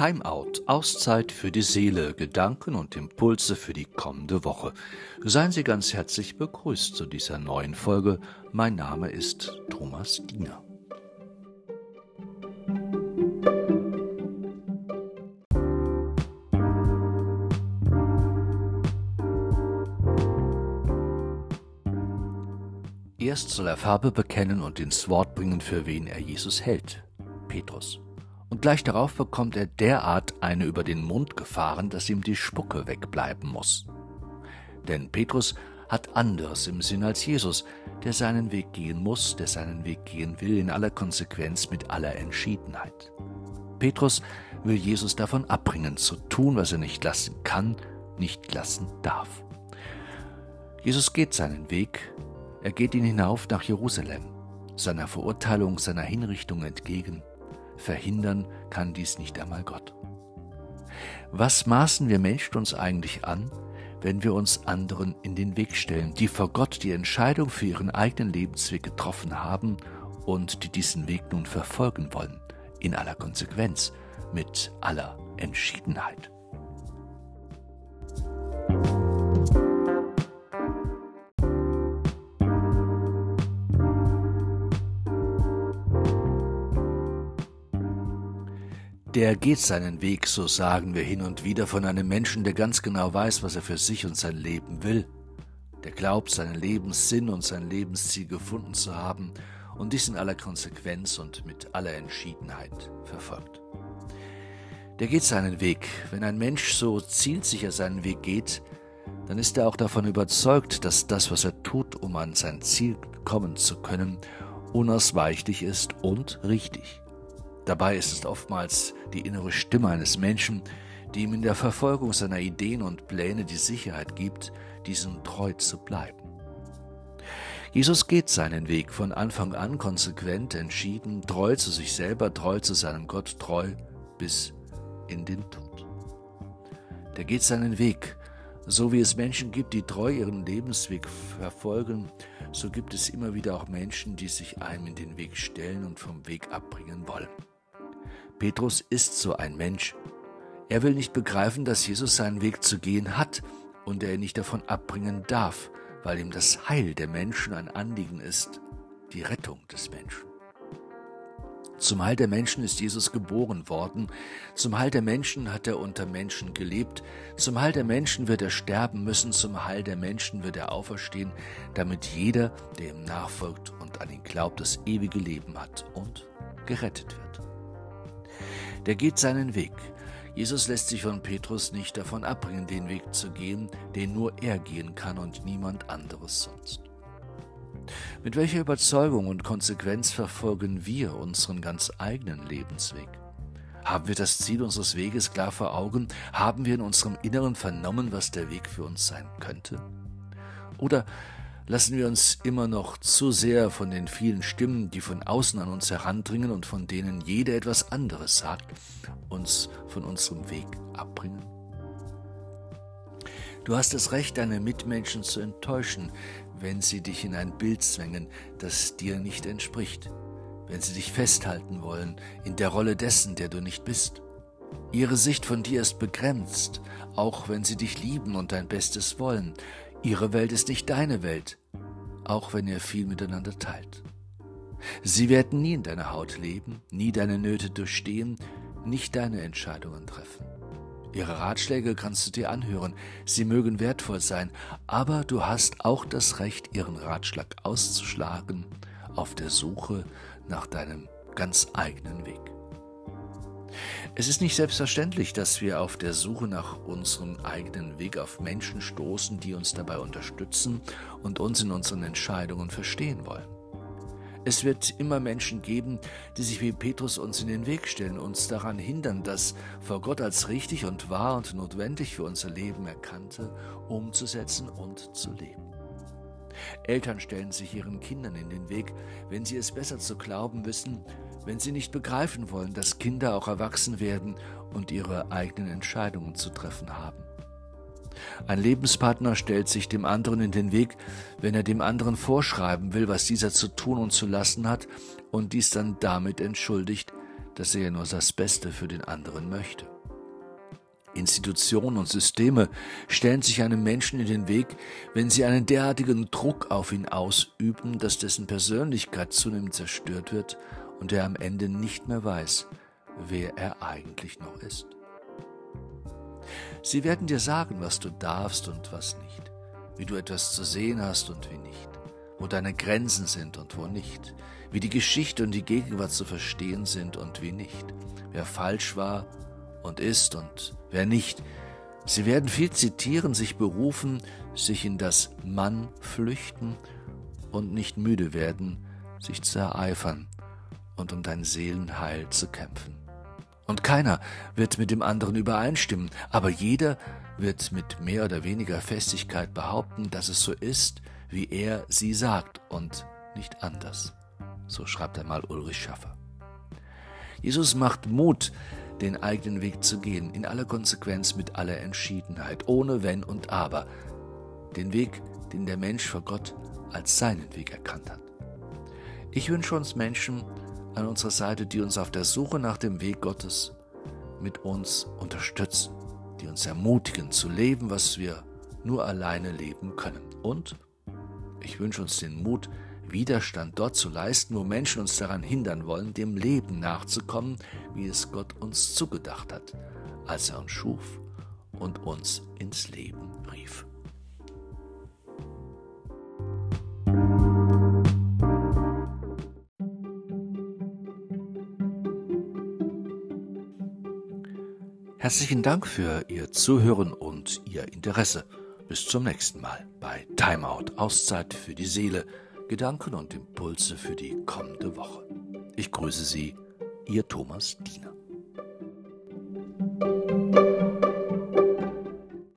Timeout, Auszeit für die Seele, Gedanken und Impulse für die kommende Woche. Seien Sie ganz herzlich begrüßt zu dieser neuen Folge. Mein Name ist Thomas Diener. Erst soll er Farbe bekennen und ins Wort bringen, für wen er Jesus hält. Petrus und gleich darauf bekommt er derart eine über den Mund gefahren, dass ihm die Spucke wegbleiben muss. Denn Petrus hat anderes im Sinn als Jesus, der seinen Weg gehen muss, der seinen Weg gehen will, in aller Konsequenz mit aller Entschiedenheit. Petrus will Jesus davon abbringen, zu tun, was er nicht lassen kann, nicht lassen darf. Jesus geht seinen Weg, er geht ihn hinauf nach Jerusalem, seiner Verurteilung, seiner Hinrichtung entgegen, Verhindern kann dies nicht einmal Gott. Was maßen wir Menschen uns eigentlich an, wenn wir uns anderen in den Weg stellen, die vor Gott die Entscheidung für ihren eigenen Lebensweg getroffen haben und die diesen Weg nun verfolgen wollen, in aller Konsequenz, mit aller Entschiedenheit? Der geht seinen Weg, so sagen wir hin und wieder von einem Menschen, der ganz genau weiß, was er für sich und sein Leben will, der glaubt, seinen Lebenssinn und sein Lebensziel gefunden zu haben und dies in aller Konsequenz und mit aller Entschiedenheit verfolgt. Der geht seinen Weg. Wenn ein Mensch so zielsicher seinen Weg geht, dann ist er auch davon überzeugt, dass das, was er tut, um an sein Ziel kommen zu können, unausweichlich ist und richtig. Dabei ist es oftmals die innere Stimme eines Menschen, die ihm in der Verfolgung seiner Ideen und Pläne die Sicherheit gibt, diesem treu zu bleiben. Jesus geht seinen Weg von Anfang an konsequent, entschieden, treu zu sich selber, treu zu seinem Gott, treu bis in den Tod. Der geht seinen Weg, so wie es Menschen gibt, die treu ihren Lebensweg verfolgen, so gibt es immer wieder auch Menschen, die sich einem in den Weg stellen und vom Weg abbringen wollen. Petrus ist so ein Mensch. Er will nicht begreifen, dass Jesus seinen Weg zu gehen hat und er ihn nicht davon abbringen darf, weil ihm das Heil der Menschen ein Anliegen ist, die Rettung des Menschen. Zum Heil der Menschen ist Jesus geboren worden, zum Heil der Menschen hat er unter Menschen gelebt, zum Heil der Menschen wird er sterben müssen, zum Heil der Menschen wird er auferstehen, damit jeder, der ihm nachfolgt und an ihn glaubt, das ewige Leben hat und gerettet wird der geht seinen Weg. Jesus lässt sich von Petrus nicht davon abbringen, den Weg zu gehen, den nur er gehen kann und niemand anderes sonst. Mit welcher Überzeugung und Konsequenz verfolgen wir unseren ganz eigenen Lebensweg? Haben wir das Ziel unseres Weges klar vor Augen? Haben wir in unserem Inneren vernommen, was der Weg für uns sein könnte? Oder lassen wir uns immer noch zu sehr von den vielen Stimmen, die von außen an uns herandringen und von denen jeder etwas anderes sagt, uns von unserem Weg abbringen? Du hast das Recht, deine Mitmenschen zu enttäuschen, wenn sie dich in ein Bild zwängen, das dir nicht entspricht, wenn sie dich festhalten wollen in der Rolle dessen, der du nicht bist. Ihre Sicht von dir ist begrenzt, auch wenn sie dich lieben und dein Bestes wollen. Ihre Welt ist nicht deine Welt, auch wenn ihr viel miteinander teilt. Sie werden nie in deiner Haut leben, nie deine Nöte durchstehen, nicht deine Entscheidungen treffen. Ihre Ratschläge kannst du dir anhören, sie mögen wertvoll sein, aber du hast auch das Recht, ihren Ratschlag auszuschlagen auf der Suche nach deinem ganz eigenen Weg. Es ist nicht selbstverständlich, dass wir auf der Suche nach unserem eigenen Weg auf Menschen stoßen, die uns dabei unterstützen und uns in unseren Entscheidungen verstehen wollen. Es wird immer Menschen geben, die sich wie Petrus uns in den Weg stellen, uns daran hindern, das vor Gott als richtig und wahr und notwendig für unser Leben erkannte, umzusetzen und zu leben. Eltern stellen sich ihren Kindern in den Weg, wenn sie es besser zu glauben wissen, wenn sie nicht begreifen wollen, dass Kinder auch erwachsen werden und ihre eigenen Entscheidungen zu treffen haben. Ein Lebenspartner stellt sich dem anderen in den Weg, wenn er dem anderen vorschreiben will, was dieser zu tun und zu lassen hat, und dies dann damit entschuldigt, dass er ja nur das Beste für den anderen möchte. Institutionen und Systeme stellen sich einem Menschen in den Weg, wenn sie einen derartigen Druck auf ihn ausüben, dass dessen Persönlichkeit zunehmend zerstört wird und er am Ende nicht mehr weiß, wer er eigentlich noch ist. Sie werden dir sagen, was du darfst und was nicht, wie du etwas zu sehen hast und wie nicht, wo deine Grenzen sind und wo nicht, wie die Geschichte und die Gegenwart zu verstehen sind und wie nicht, wer falsch war und ist und wer nicht. Sie werden viel zitieren, sich berufen, sich in das Mann flüchten und nicht müde werden, sich zu ereifern und um dein Seelenheil zu kämpfen. Und keiner wird mit dem anderen übereinstimmen, aber jeder wird mit mehr oder weniger Festigkeit behaupten, dass es so ist, wie er sie sagt und nicht anders. So schreibt einmal Ulrich Schaffer. Jesus macht Mut, den eigenen Weg zu gehen, in aller Konsequenz mit aller Entschiedenheit, ohne Wenn und Aber, den Weg, den der Mensch vor Gott als seinen Weg erkannt hat. Ich wünsche uns Menschen an unserer Seite, die uns auf der Suche nach dem Weg Gottes mit uns unterstützen, die uns ermutigen zu leben, was wir nur alleine leben können. Und ich wünsche uns den Mut, Widerstand dort zu leisten, wo Menschen uns daran hindern wollen, dem Leben nachzukommen, wie es Gott uns zugedacht hat, als er uns schuf und uns ins Leben rief. Herzlichen Dank für Ihr Zuhören und Ihr Interesse. Bis zum nächsten Mal bei Timeout Auszeit für die Seele Gedanken und Impulse für die kommende Woche. Ich grüße Sie, Ihr Thomas Diener.